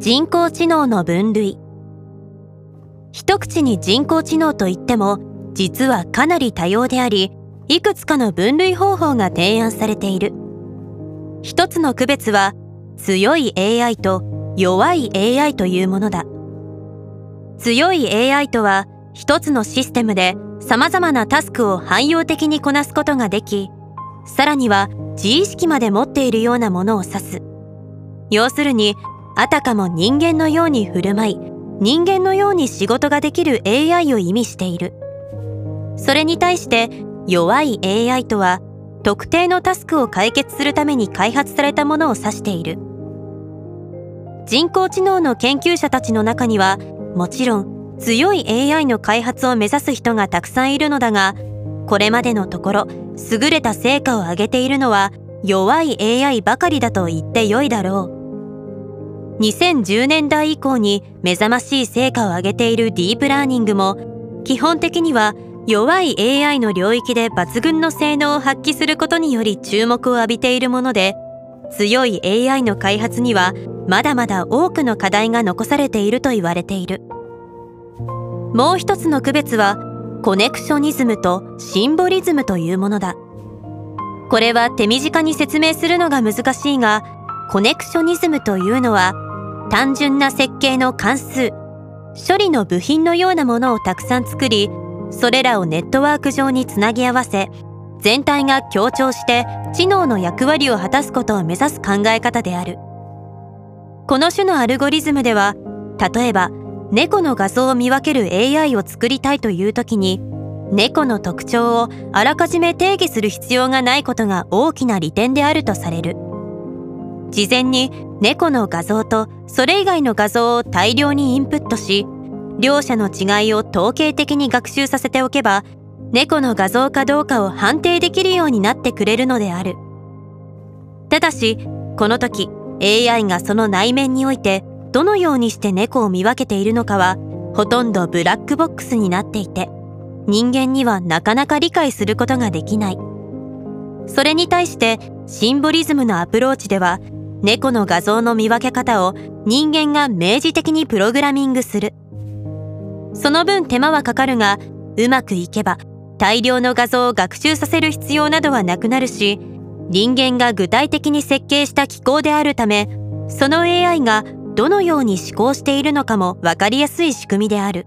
人工知能の分類。一口に人工知能といっても実はかなり多様でありいくつかの分類方法が提案されている。一つの区別は強い AI と弱い AI というものだ。強い AI とは一つのシステムで様々なタスクを汎用的にこなすことができさらには自意識まで持っているようなものを指す。要するにあたかも人間のように振る舞い人間のように仕事ができる AI を意味している。それに対して弱い AI とは特定のタスクを解決するために開発されたものを指している。人工知能の研究者たちの中にはもちろん強い AI の開発を目指す人がたくさんいるのだがこれまでのところ優れた成果を上げているのは弱い AI ばかりだと言ってよいだろう。2010年代以降に目覚ましい成果を上げているディープラーニングも基本的には弱い AI の領域で抜群の性能を発揮することにより注目を浴びているもので強い AI の開発にはまだまだ多くの課題が残されていると言われている。もう一つの区別はコネクショニズムとシンボリズムというものだ。これは手短に説明するのが難しいがコネクショニズムというのは単純な設計の関数。処理の部品のようなものをたくさん作りそれらをネットワーク上につなぎ合わせ全体が協調して知能の役割を果たすことを目指す考え方である。この種のアルゴリズムでは例えば猫の画像を見分ける AI を作りたいという時に猫の特徴をあらかじめ定義する必要がないことが大きな利点であるとされる。事前に猫の画像とそれ以外の画像を大量にインプットし両者の違いを統計的に学習させておけば猫の画像かどうかを判定できるようになってくれるのである。ただしこの時 AI がその内面においてどのようにして猫を見分けているのかはほとんどブラックボックスになっていて人間にはなかなか理解することができない。それに対してシンボリズムのアプローチでは猫の画像の見分け方を人間が明示的にプログラミングするその分手間はかかるがうまくいけば大量の画像を学習させる必要などはなくなるし人間が具体的に設計した機構であるためその AI がどのように思考しているのかも分かりやすい仕組みである。